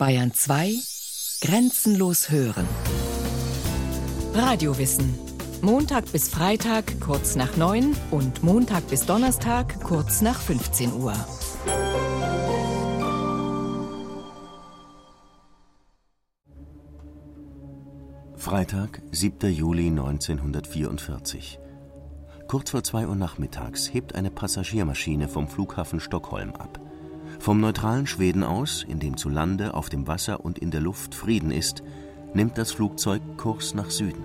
Bayern 2 Grenzenlos hören. Radiowissen. Montag bis Freitag kurz nach 9 und Montag bis Donnerstag kurz nach 15 Uhr. Freitag, 7. Juli 1944. Kurz vor 2 Uhr nachmittags hebt eine Passagiermaschine vom Flughafen Stockholm ab. Vom neutralen Schweden aus, in dem zu Lande, auf dem Wasser und in der Luft Frieden ist, nimmt das Flugzeug Kurs nach Süden.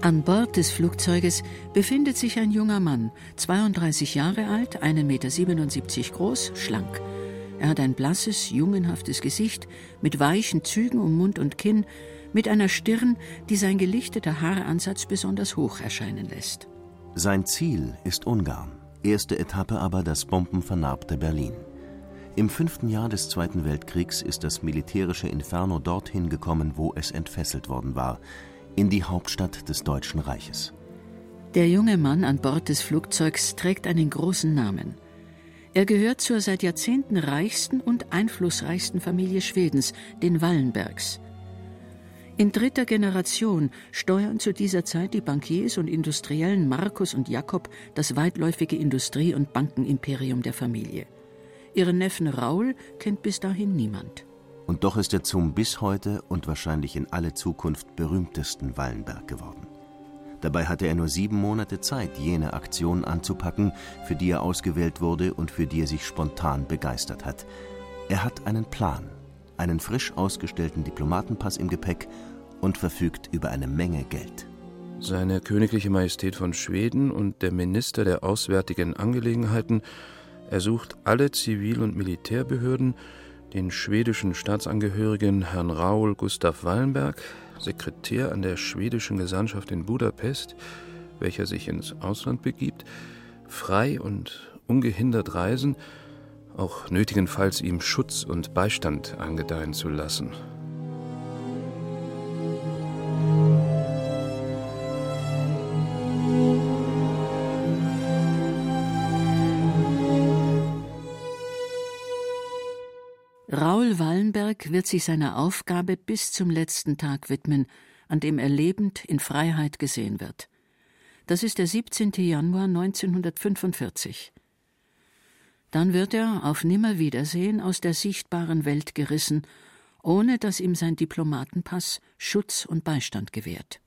An Bord des Flugzeuges befindet sich ein junger Mann, 32 Jahre alt, 1,77 Meter groß, schlank. Er hat ein blasses, jungenhaftes Gesicht mit weichen Zügen um Mund und Kinn, mit einer Stirn, die sein gelichteter Haaransatz besonders hoch erscheinen lässt. Sein Ziel ist Ungarn, erste Etappe aber das bombenvernarbte Berlin. Im fünften Jahr des Zweiten Weltkriegs ist das militärische Inferno dorthin gekommen, wo es entfesselt worden war, in die Hauptstadt des Deutschen Reiches. Der junge Mann an Bord des Flugzeugs trägt einen großen Namen. Er gehört zur seit Jahrzehnten reichsten und einflussreichsten Familie Schwedens, den Wallenbergs. In dritter Generation steuern zu dieser Zeit die Bankiers und Industriellen Markus und Jakob das weitläufige Industrie- und Bankenimperium der Familie. Ihren Neffen Raul kennt bis dahin niemand. Und doch ist er zum bis heute und wahrscheinlich in alle Zukunft berühmtesten Wallenberg geworden. Dabei hatte er nur sieben Monate Zeit, jene Aktion anzupacken, für die er ausgewählt wurde und für die er sich spontan begeistert hat. Er hat einen Plan, einen frisch ausgestellten Diplomatenpass im Gepäck und verfügt über eine Menge Geld. Seine Königliche Majestät von Schweden und der Minister der Auswärtigen Angelegenheiten ersucht alle Zivil- und Militärbehörden, den schwedischen Staatsangehörigen Herrn Raoul Gustav Wallenberg, Sekretär an der schwedischen Gesandtschaft in Budapest, welcher sich ins Ausland begibt, frei und ungehindert reisen, auch nötigenfalls ihm Schutz und Beistand angedeihen zu lassen. Wird sich seiner Aufgabe bis zum letzten Tag widmen, an dem er lebend in Freiheit gesehen wird. Das ist der 17. Januar 1945. Dann wird er auf Nimmerwiedersehen aus der sichtbaren Welt gerissen, ohne dass ihm sein Diplomatenpass Schutz und Beistand gewährt.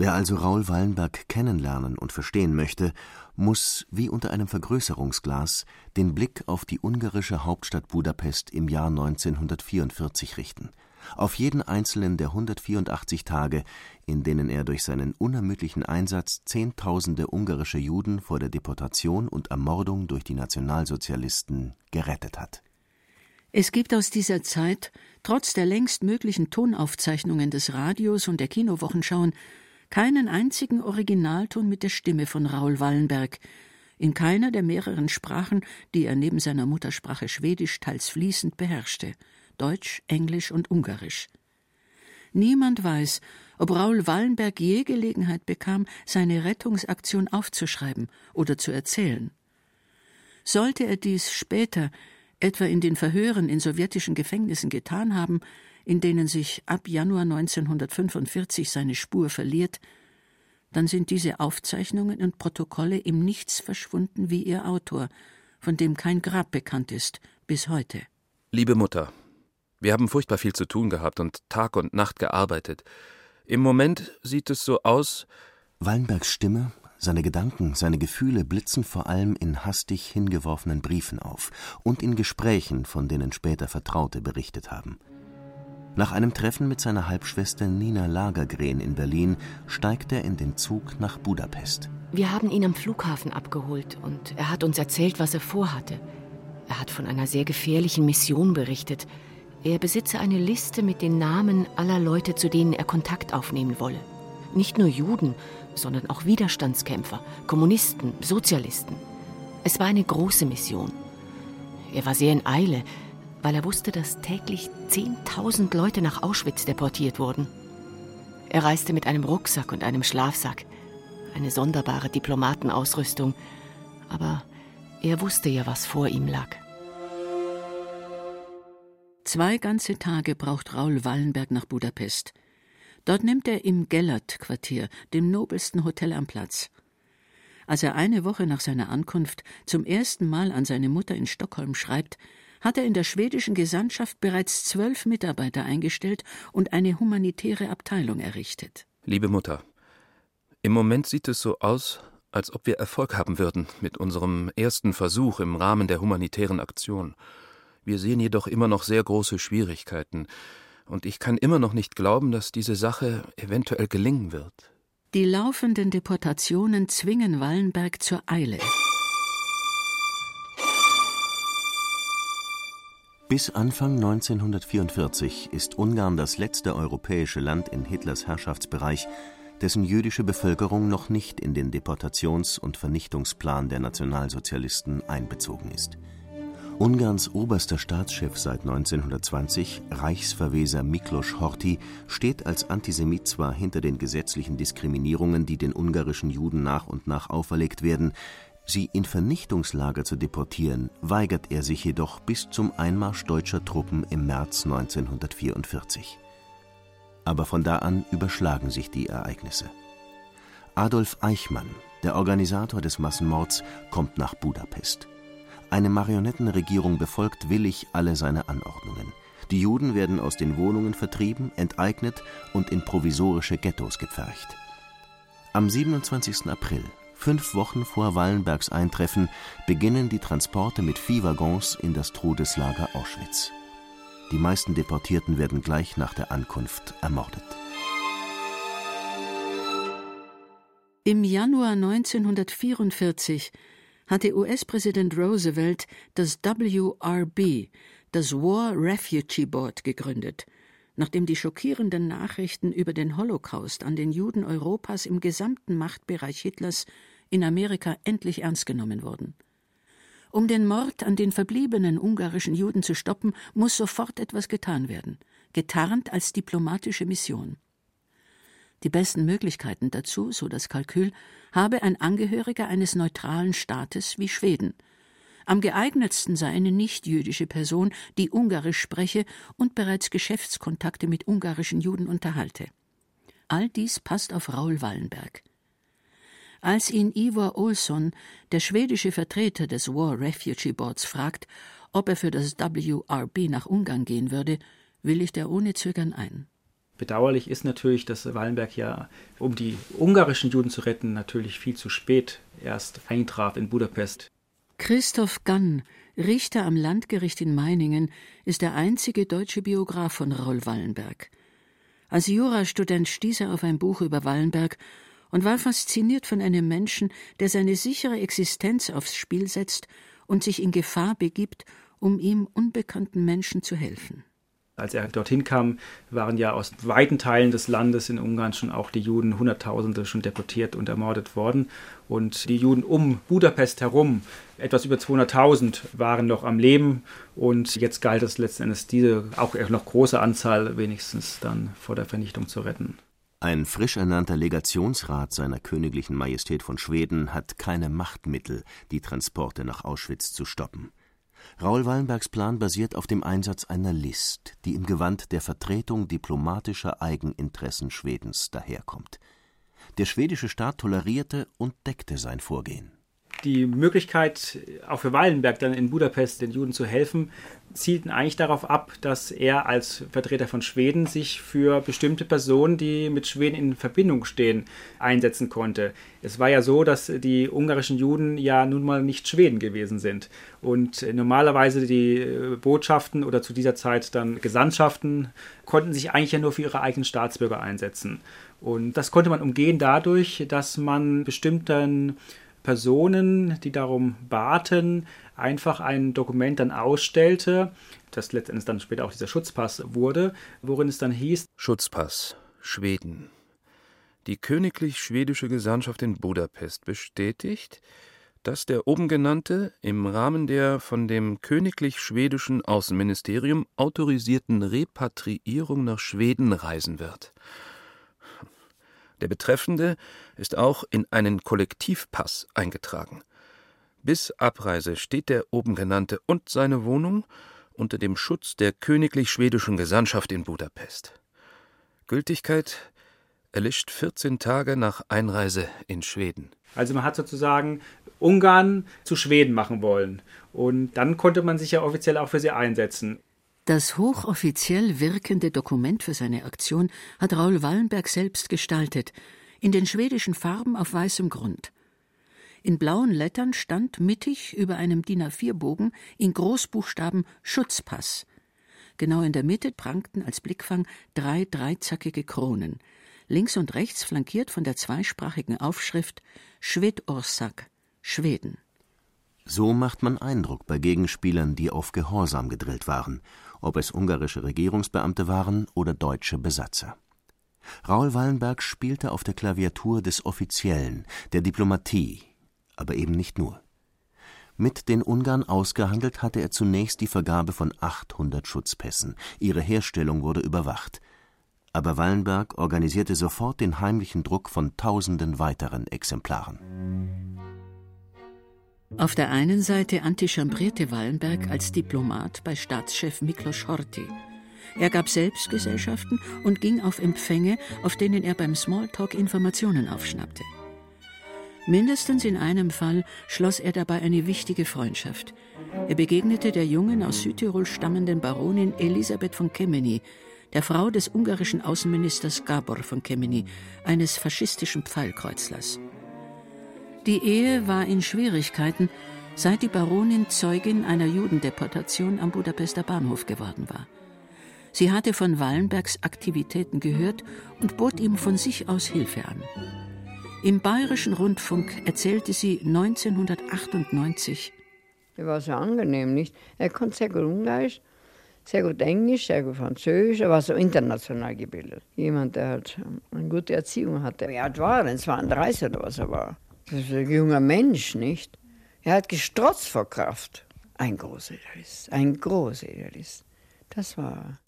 Wer also Raul Wallenberg kennenlernen und verstehen möchte, muss, wie unter einem Vergrößerungsglas, den Blick auf die ungarische Hauptstadt Budapest im Jahr 1944 richten, auf jeden einzelnen der 184 Tage, in denen er durch seinen unermüdlichen Einsatz Zehntausende ungarische Juden vor der Deportation und Ermordung durch die Nationalsozialisten gerettet hat. Es gibt aus dieser Zeit, trotz der längst möglichen Tonaufzeichnungen des Radios und der Kinowochenschauen, keinen einzigen Originalton mit der Stimme von Raul Wallenberg, in keiner der mehreren Sprachen, die er neben seiner Muttersprache Schwedisch teils fließend beherrschte Deutsch, Englisch und Ungarisch. Niemand weiß, ob Raul Wallenberg je Gelegenheit bekam, seine Rettungsaktion aufzuschreiben oder zu erzählen. Sollte er dies später, etwa in den Verhören in sowjetischen Gefängnissen getan haben, in denen sich ab Januar 1945 seine Spur verliert, dann sind diese Aufzeichnungen und Protokolle im Nichts verschwunden wie ihr Autor, von dem kein Grab bekannt ist bis heute. Liebe Mutter, wir haben furchtbar viel zu tun gehabt und Tag und Nacht gearbeitet. Im Moment sieht es so aus. Wallenbergs Stimme, seine Gedanken, seine Gefühle blitzen vor allem in hastig hingeworfenen Briefen auf und in Gesprächen, von denen später Vertraute berichtet haben. Nach einem Treffen mit seiner Halbschwester Nina Lagergren in Berlin steigt er in den Zug nach Budapest. Wir haben ihn am Flughafen abgeholt und er hat uns erzählt, was er vorhatte. Er hat von einer sehr gefährlichen Mission berichtet. Er besitze eine Liste mit den Namen aller Leute, zu denen er Kontakt aufnehmen wolle. Nicht nur Juden, sondern auch Widerstandskämpfer, Kommunisten, Sozialisten. Es war eine große Mission. Er war sehr in Eile, weil er wusste, dass täglich 10.000 Leute nach Auschwitz deportiert wurden. Er reiste mit einem Rucksack und einem Schlafsack, eine sonderbare Diplomatenausrüstung, aber er wusste ja, was vor ihm lag. Zwei ganze Tage braucht Raul Wallenberg nach Budapest. Dort nimmt er im Gellert-Quartier, dem nobelsten Hotel am Platz. Als er eine Woche nach seiner Ankunft zum ersten Mal an seine Mutter in Stockholm schreibt, hat er in der schwedischen Gesandtschaft bereits zwölf Mitarbeiter eingestellt und eine humanitäre Abteilung errichtet. Liebe Mutter, im Moment sieht es so aus, als ob wir Erfolg haben würden mit unserem ersten Versuch im Rahmen der humanitären Aktion. Wir sehen jedoch immer noch sehr große Schwierigkeiten, und ich kann immer noch nicht glauben, dass diese Sache eventuell gelingen wird. Die laufenden Deportationen zwingen Wallenberg zur Eile. Bis Anfang 1944 ist Ungarn das letzte europäische Land in Hitlers Herrschaftsbereich, dessen jüdische Bevölkerung noch nicht in den Deportations- und Vernichtungsplan der Nationalsozialisten einbezogen ist. Ungarns oberster Staatschef seit 1920, Reichsverweser Miklos Horthy, steht als Antisemit zwar hinter den gesetzlichen Diskriminierungen, die den ungarischen Juden nach und nach auferlegt werden, sie in Vernichtungslager zu deportieren, weigert er sich jedoch bis zum Einmarsch deutscher Truppen im März 1944. Aber von da an überschlagen sich die Ereignisse. Adolf Eichmann, der Organisator des Massenmords, kommt nach Budapest. Eine Marionettenregierung befolgt willig alle seine Anordnungen. Die Juden werden aus den Wohnungen vertrieben, enteignet und in provisorische Ghettos gepfercht. Am 27. April, fünf Wochen vor Wallenbergs Eintreffen, beginnen die Transporte mit Viehwaggons in das Todeslager Auschwitz. Die meisten Deportierten werden gleich nach der Ankunft ermordet. Im Januar 1944 hatte US-Präsident Roosevelt das WRB, das War Refugee Board, gegründet, nachdem die schockierenden Nachrichten über den Holocaust an den Juden Europas im gesamten Machtbereich Hitlers in Amerika endlich ernst genommen wurden. Um den Mord an den verbliebenen ungarischen Juden zu stoppen, muss sofort etwas getan werden, getarnt als diplomatische Mission. Die besten Möglichkeiten dazu, so das Kalkül, habe ein Angehöriger eines neutralen Staates wie Schweden. Am geeignetsten sei eine nichtjüdische Person, die Ungarisch spreche und bereits Geschäftskontakte mit ungarischen Juden unterhalte. All dies passt auf Raul Wallenberg. Als ihn Ivor Olsson, der schwedische Vertreter des War Refugee Boards, fragt, ob er für das WRB nach Ungarn gehen würde, willigt er ohne Zögern ein. Bedauerlich ist natürlich, dass Wallenberg ja, um die ungarischen Juden zu retten, natürlich viel zu spät erst eintraf in Budapest. Christoph Gann, Richter am Landgericht in Meiningen, ist der einzige deutsche Biograf von Raul Wallenberg. Als Jurastudent stieß er auf ein Buch über Wallenberg und war fasziniert von einem Menschen, der seine sichere Existenz aufs Spiel setzt und sich in Gefahr begibt, um ihm unbekannten Menschen zu helfen. Als er dorthin kam, waren ja aus weiten Teilen des Landes in Ungarn schon auch die Juden, Hunderttausende schon deportiert und ermordet worden. Und die Juden um Budapest herum, etwas über 200.000, waren noch am Leben. Und jetzt galt es letzten Endes, diese auch noch große Anzahl wenigstens dann vor der Vernichtung zu retten. Ein frisch ernannter Legationsrat seiner königlichen Majestät von Schweden hat keine Machtmittel, die Transporte nach Auschwitz zu stoppen. Raul Wallenbergs Plan basiert auf dem Einsatz einer List, die im Gewand der Vertretung diplomatischer Eigeninteressen Schwedens daherkommt. Der schwedische Staat tolerierte und deckte sein Vorgehen. Die Möglichkeit, auch für Wallenberg dann in Budapest den Juden zu helfen, zielten eigentlich darauf ab, dass er als Vertreter von Schweden sich für bestimmte Personen, die mit Schweden in Verbindung stehen, einsetzen konnte. Es war ja so, dass die ungarischen Juden ja nun mal nicht Schweden gewesen sind und normalerweise die äh, Botschaften oder zu dieser Zeit dann Gesandtschaften konnten sich eigentlich ja nur für ihre eigenen Staatsbürger einsetzen. Und das konnte man umgehen dadurch, dass man bestimmten Personen, die darum baten, einfach ein Dokument dann ausstellte, das letztendlich dann später auch dieser Schutzpass wurde, worin es dann hieß Schutzpass Schweden. Die königlich schwedische Gesandtschaft in Budapest bestätigt, dass der oben genannte im Rahmen der von dem königlich schwedischen Außenministerium autorisierten Repatriierung nach Schweden reisen wird. Der Betreffende ist auch in einen Kollektivpass eingetragen. Bis Abreise steht der oben genannte und seine Wohnung unter dem Schutz der königlich schwedischen Gesandtschaft in Budapest. Gültigkeit erlischt 14 Tage nach Einreise in Schweden. Also man hat sozusagen Ungarn zu Schweden machen wollen. Und dann konnte man sich ja offiziell auch für sie einsetzen. Das hochoffiziell wirkende Dokument für seine Aktion hat Raul Wallenberg selbst gestaltet, in den schwedischen Farben auf weißem Grund. In blauen Lettern stand mittig über einem DIN A4-Bogen in Großbuchstaben Schutzpass. Genau in der Mitte prangten als Blickfang drei dreizackige Kronen, links und rechts flankiert von der zweisprachigen Aufschrift Schwedorsak, Schweden. So macht man Eindruck bei Gegenspielern, die auf Gehorsam gedrillt waren, ob es ungarische Regierungsbeamte waren oder deutsche Besatzer. Raul Wallenberg spielte auf der Klaviatur des Offiziellen, der Diplomatie, aber eben nicht nur. Mit den Ungarn ausgehandelt hatte er zunächst die Vergabe von 800 Schutzpässen. Ihre Herstellung wurde überwacht. Aber Wallenberg organisierte sofort den heimlichen Druck von tausenden weiteren Exemplaren. Auf der einen Seite antichambrierte Wallenberg als Diplomat bei Staatschef Miklos Horthy. Er gab selbst Gesellschaften und ging auf Empfänge, auf denen er beim Smalltalk Informationen aufschnappte. Mindestens in einem Fall schloss er dabei eine wichtige Freundschaft. Er begegnete der jungen aus Südtirol stammenden Baronin Elisabeth von Kemeny, der Frau des ungarischen Außenministers Gabor von Kemeny, eines faschistischen Pfeilkreuzlers. Die Ehe war in Schwierigkeiten, seit die Baronin Zeugin einer Judendeportation am Budapester Bahnhof geworden war. Sie hatte von Wallenbergs Aktivitäten gehört und bot ihm von sich aus Hilfe an. Im Bayerischen Rundfunk erzählte sie 1998. Er war so angenehm, nicht? Er konnte sehr gut Ungarisch, sehr gut Englisch, sehr gut Französisch. Er war so international gebildet. Jemand, der halt eine gute Erziehung hatte. Wie alt war er denn? 32 oder was er war. Das ist ein junger Mensch, nicht? Er hat gestrotzt vor Kraft. Ein großer Idealist, ein großer Idealist. Das war.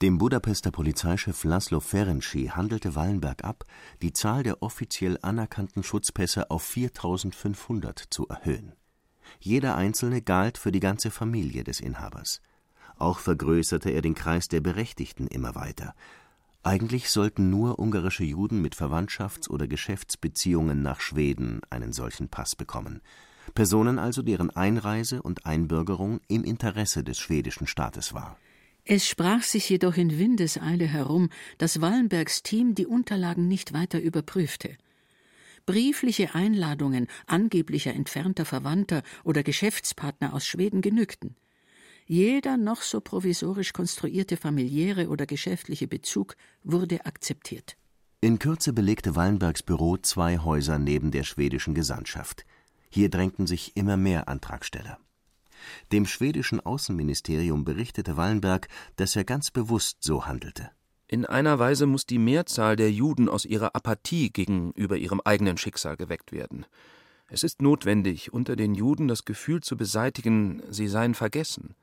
Dem Budapester Polizeichef Laszlo Ferenczi handelte Wallenberg ab, die Zahl der offiziell anerkannten Schutzpässe auf 4500 zu erhöhen. Jeder einzelne galt für die ganze Familie des Inhabers. Auch vergrößerte er den Kreis der Berechtigten immer weiter. Eigentlich sollten nur ungarische Juden mit Verwandtschafts- oder Geschäftsbeziehungen nach Schweden einen solchen Pass bekommen. Personen also, deren Einreise und Einbürgerung im Interesse des schwedischen Staates war. Es sprach sich jedoch in Windeseile herum, dass Wallenbergs Team die Unterlagen nicht weiter überprüfte. Briefliche Einladungen angeblicher entfernter Verwandter oder Geschäftspartner aus Schweden genügten. Jeder noch so provisorisch konstruierte familiäre oder geschäftliche Bezug wurde akzeptiert. In Kürze belegte Wallenbergs Büro zwei Häuser neben der schwedischen Gesandtschaft. Hier drängten sich immer mehr Antragsteller. Dem schwedischen Außenministerium berichtete Wallenberg, dass er ganz bewusst so handelte. In einer Weise muss die Mehrzahl der Juden aus ihrer Apathie gegenüber ihrem eigenen Schicksal geweckt werden. Es ist notwendig, unter den Juden das Gefühl zu beseitigen, sie seien vergessen.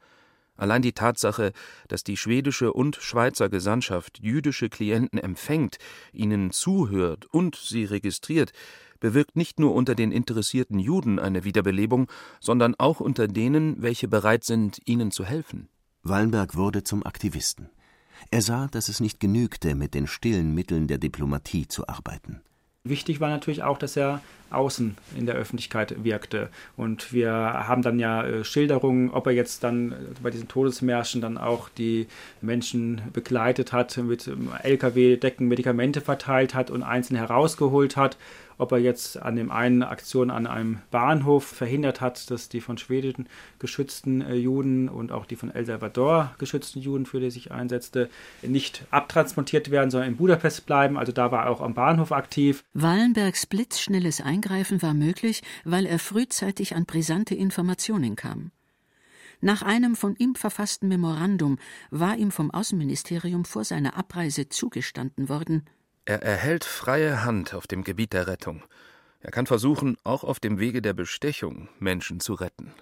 Allein die Tatsache, dass die schwedische und Schweizer Gesandtschaft jüdische Klienten empfängt, ihnen zuhört und sie registriert, bewirkt nicht nur unter den interessierten Juden eine Wiederbelebung, sondern auch unter denen, welche bereit sind, ihnen zu helfen. Wallenberg wurde zum Aktivisten. Er sah, dass es nicht genügte, mit den stillen Mitteln der Diplomatie zu arbeiten. Wichtig war natürlich auch, dass er außen in der Öffentlichkeit wirkte. Und wir haben dann ja äh, Schilderungen, ob er jetzt dann bei diesen Todesmärschen dann auch die Menschen begleitet hat, mit ähm, LKW-Decken Medikamente verteilt hat und einzeln herausgeholt hat ob er jetzt an dem einen Aktion an einem Bahnhof verhindert hat, dass die von Schweden geschützten äh, Juden und auch die von El Salvador geschützten Juden, für die er sich einsetzte, nicht abtransportiert werden, sondern in Budapest bleiben. Also da war er auch am Bahnhof aktiv. Wallenbergs blitzschnelles Eingreifen war möglich, weil er frühzeitig an brisante Informationen kam. Nach einem von ihm verfassten Memorandum war ihm vom Außenministerium vor seiner Abreise zugestanden worden, er erhält freie Hand auf dem Gebiet der Rettung. Er kann versuchen, auch auf dem Wege der Bestechung Menschen zu retten.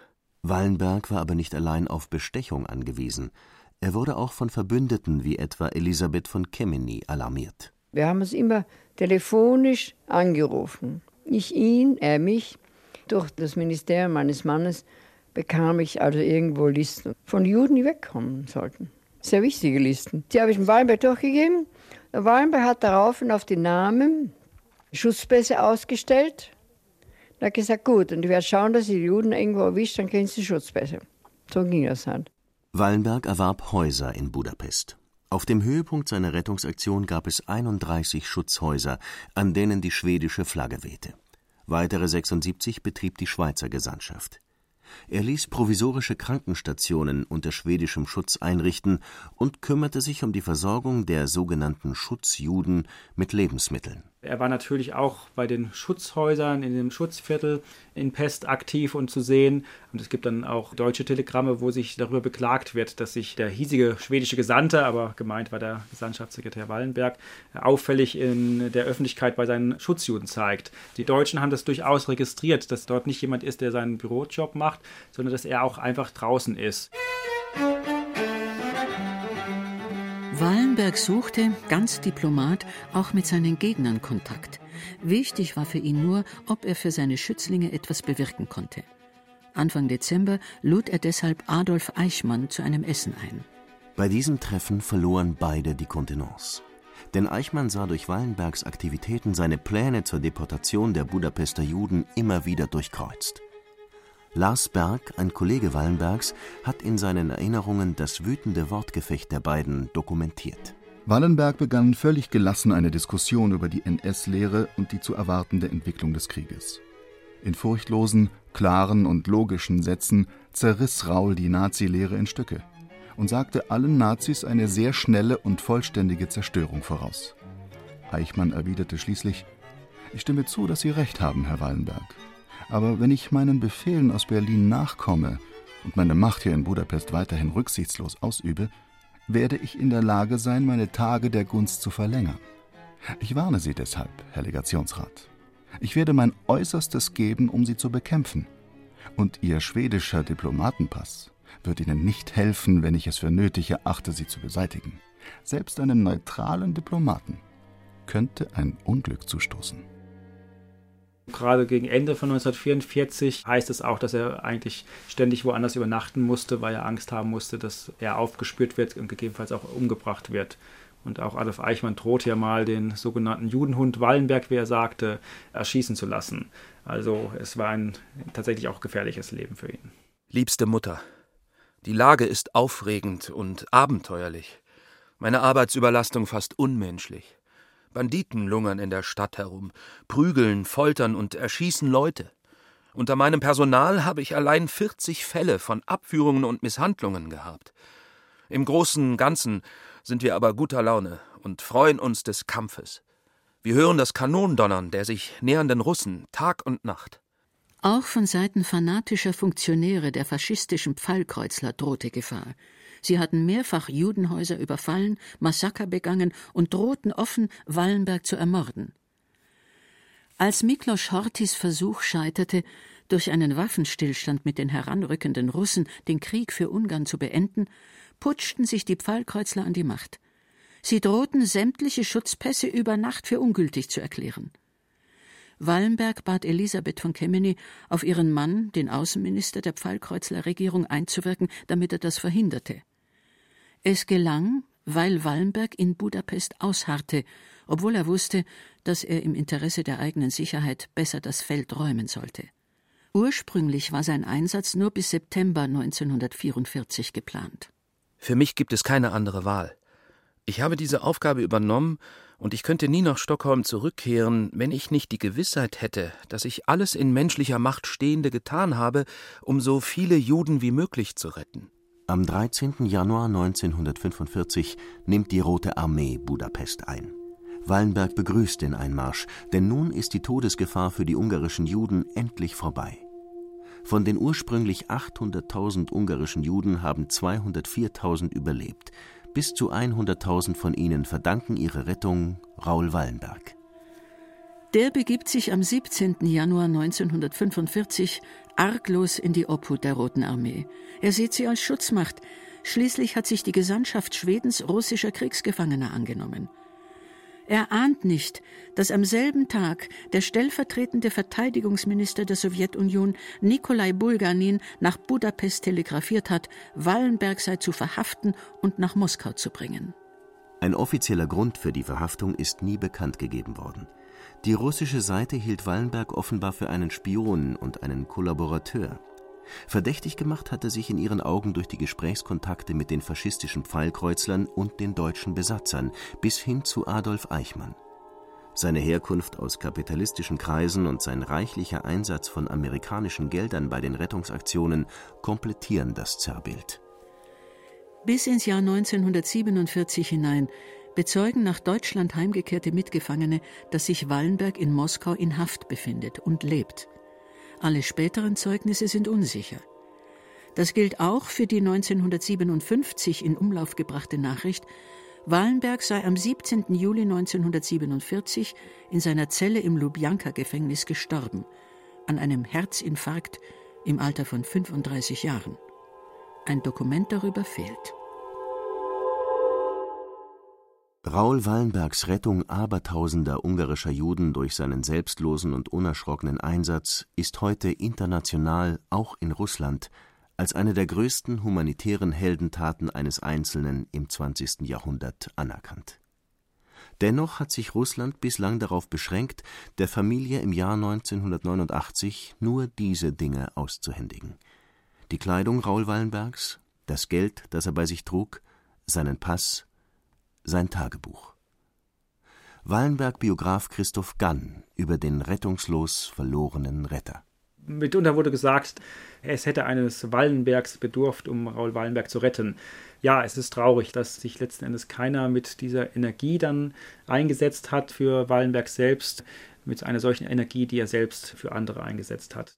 Wallenberg war aber nicht allein auf Bestechung angewiesen. Er wurde auch von Verbündeten wie etwa Elisabeth von Kemeny alarmiert. Wir haben es immer telefonisch angerufen. Ich ihn, er mich. Durch das Ministerium meines Mannes bekam ich also irgendwo Listen von Juden, die wegkommen sollten. Sehr wichtige Listen. Die habe ich dem Wallenberg durchgegeben. Wallenberg hat daraufhin auf die Namen Schutzpässe ausgestellt. Er hat gesagt, gut, und ich werde schauen, dass ich die Juden irgendwo erwischt, dann kriegen sie Schutzpässe. So ging das halt. Wallenberg erwarb Häuser in Budapest. Auf dem Höhepunkt seiner Rettungsaktion gab es 31 Schutzhäuser, an denen die schwedische Flagge wehte. Weitere 76 betrieb die Schweizer Gesandtschaft. Er ließ provisorische Krankenstationen unter schwedischem Schutz einrichten und kümmerte sich um die Versorgung der sogenannten Schutzjuden mit Lebensmitteln er war natürlich auch bei den Schutzhäusern in dem Schutzviertel in Pest aktiv und zu sehen. Und es gibt dann auch deutsche Telegramme, wo sich darüber beklagt wird, dass sich der hiesige schwedische Gesandte, aber gemeint war der Gesandtschaftssekretär Wallenberg, auffällig in der Öffentlichkeit bei seinen Schutzjuden zeigt. Die Deutschen haben das durchaus registriert, dass dort nicht jemand ist, der seinen Bürojob macht, sondern dass er auch einfach draußen ist. Wallenberg suchte, ganz Diplomat, auch mit seinen Gegnern Kontakt. Wichtig war für ihn nur, ob er für seine Schützlinge etwas bewirken konnte. Anfang Dezember lud er deshalb Adolf Eichmann zu einem Essen ein. Bei diesem Treffen verloren beide die Kontenance. Denn Eichmann sah durch Wallenbergs Aktivitäten seine Pläne zur Deportation der Budapester Juden immer wieder durchkreuzt. Lars Berg, ein Kollege Wallenbergs, hat in seinen Erinnerungen das wütende Wortgefecht der beiden dokumentiert. Wallenberg begann völlig gelassen eine Diskussion über die NS-Lehre und die zu erwartende Entwicklung des Krieges. In furchtlosen, klaren und logischen Sätzen zerriss Raul die Nazi-Lehre in Stücke und sagte allen Nazis eine sehr schnelle und vollständige Zerstörung voraus. Eichmann erwiderte schließlich: Ich stimme zu, dass Sie recht haben, Herr Wallenberg. Aber wenn ich meinen Befehlen aus Berlin nachkomme und meine Macht hier in Budapest weiterhin rücksichtslos ausübe, werde ich in der Lage sein, meine Tage der Gunst zu verlängern. Ich warne Sie deshalb, Herr Legationsrat. Ich werde mein Äußerstes geben, um Sie zu bekämpfen. Und Ihr schwedischer Diplomatenpass wird Ihnen nicht helfen, wenn ich es für nötig erachte, Sie zu beseitigen. Selbst einem neutralen Diplomaten könnte ein Unglück zustoßen. Gerade gegen Ende von 1944 heißt es auch, dass er eigentlich ständig woanders übernachten musste, weil er Angst haben musste, dass er aufgespürt wird und gegebenenfalls auch umgebracht wird. Und auch Adolf Eichmann droht ja mal, den sogenannten Judenhund Wallenberg, wie er sagte, erschießen zu lassen. Also es war ein tatsächlich auch gefährliches Leben für ihn. Liebste Mutter, die Lage ist aufregend und abenteuerlich. Meine Arbeitsüberlastung fast unmenschlich. Banditen lungern in der Stadt herum, prügeln, foltern und erschießen Leute. Unter meinem Personal habe ich allein 40 Fälle von Abführungen und Misshandlungen gehabt. Im großen Ganzen sind wir aber guter Laune und freuen uns des Kampfes. Wir hören das Kanondonnern der sich nähernden Russen Tag und Nacht. Auch von Seiten fanatischer Funktionäre der faschistischen Pfallkreuzler drohte Gefahr. Sie hatten mehrfach Judenhäuser überfallen, Massaker begangen und drohten offen, Wallenberg zu ermorden. Als Miklos Horthys Versuch scheiterte, durch einen Waffenstillstand mit den heranrückenden Russen den Krieg für Ungarn zu beenden, putschten sich die Pfeilkreuzler an die Macht. Sie drohten, sämtliche Schutzpässe über Nacht für ungültig zu erklären. Wallenberg bat Elisabeth von Kemeny, auf ihren Mann, den Außenminister der Pfeilkreuzler Regierung, einzuwirken, damit er das verhinderte. Es gelang, weil Wallenberg in Budapest ausharrte, obwohl er wusste, dass er im Interesse der eigenen Sicherheit besser das Feld räumen sollte. Ursprünglich war sein Einsatz nur bis September 1944 geplant. Für mich gibt es keine andere Wahl. Ich habe diese Aufgabe übernommen, und ich könnte nie nach Stockholm zurückkehren, wenn ich nicht die Gewissheit hätte, dass ich alles in menschlicher Macht Stehende getan habe, um so viele Juden wie möglich zu retten. Am 13. Januar 1945 nimmt die Rote Armee Budapest ein. Wallenberg begrüßt den Einmarsch, denn nun ist die Todesgefahr für die ungarischen Juden endlich vorbei. Von den ursprünglich 800.000 ungarischen Juden haben 204.000 überlebt. Bis zu 100.000 von ihnen verdanken ihre Rettung Raul Wallenberg. Der begibt sich am 17. Januar 1945 arglos in die Obhut der Roten Armee. Er sieht sie als Schutzmacht. Schließlich hat sich die Gesandtschaft Schwedens russischer Kriegsgefangener angenommen. Er ahnt nicht, dass am selben Tag der stellvertretende Verteidigungsminister der Sowjetunion Nikolai Bulganin nach Budapest telegrafiert hat, Wallenberg sei zu verhaften und nach Moskau zu bringen. Ein offizieller Grund für die Verhaftung ist nie bekannt gegeben worden. Die russische Seite hielt Wallenberg offenbar für einen Spion und einen Kollaborateur. Verdächtig gemacht hat er sich in ihren Augen durch die Gesprächskontakte mit den faschistischen Pfeilkreuzlern und den deutschen Besatzern bis hin zu Adolf Eichmann. Seine Herkunft aus kapitalistischen Kreisen und sein reichlicher Einsatz von amerikanischen Geldern bei den Rettungsaktionen komplettieren das Zerrbild. Bis ins Jahr 1947 hinein bezeugen nach Deutschland heimgekehrte Mitgefangene, dass sich Wallenberg in Moskau in Haft befindet und lebt. Alle späteren Zeugnisse sind unsicher. Das gilt auch für die 1957 in Umlauf gebrachte Nachricht, Wallenberg sei am 17. Juli 1947 in seiner Zelle im Lubjanka-Gefängnis gestorben, an einem Herzinfarkt im Alter von 35 Jahren. Ein Dokument darüber fehlt. Raul Wallenbergs Rettung abertausender ungarischer Juden durch seinen selbstlosen und unerschrockenen Einsatz ist heute international, auch in Russland, als eine der größten humanitären Heldentaten eines Einzelnen im 20. Jahrhundert anerkannt. Dennoch hat sich Russland bislang darauf beschränkt, der Familie im Jahr 1989 nur diese Dinge auszuhändigen: die Kleidung Raul Wallenbergs, das Geld, das er bei sich trug, seinen Pass sein Tagebuch. Wallenberg-Biograf Christoph Gann über den rettungslos verlorenen Retter. Mitunter wurde gesagt, es hätte eines Wallenbergs bedurft, um Raul Wallenberg zu retten. Ja, es ist traurig, dass sich letzten Endes keiner mit dieser Energie dann eingesetzt hat für Wallenberg selbst, mit einer solchen Energie, die er selbst für andere eingesetzt hat.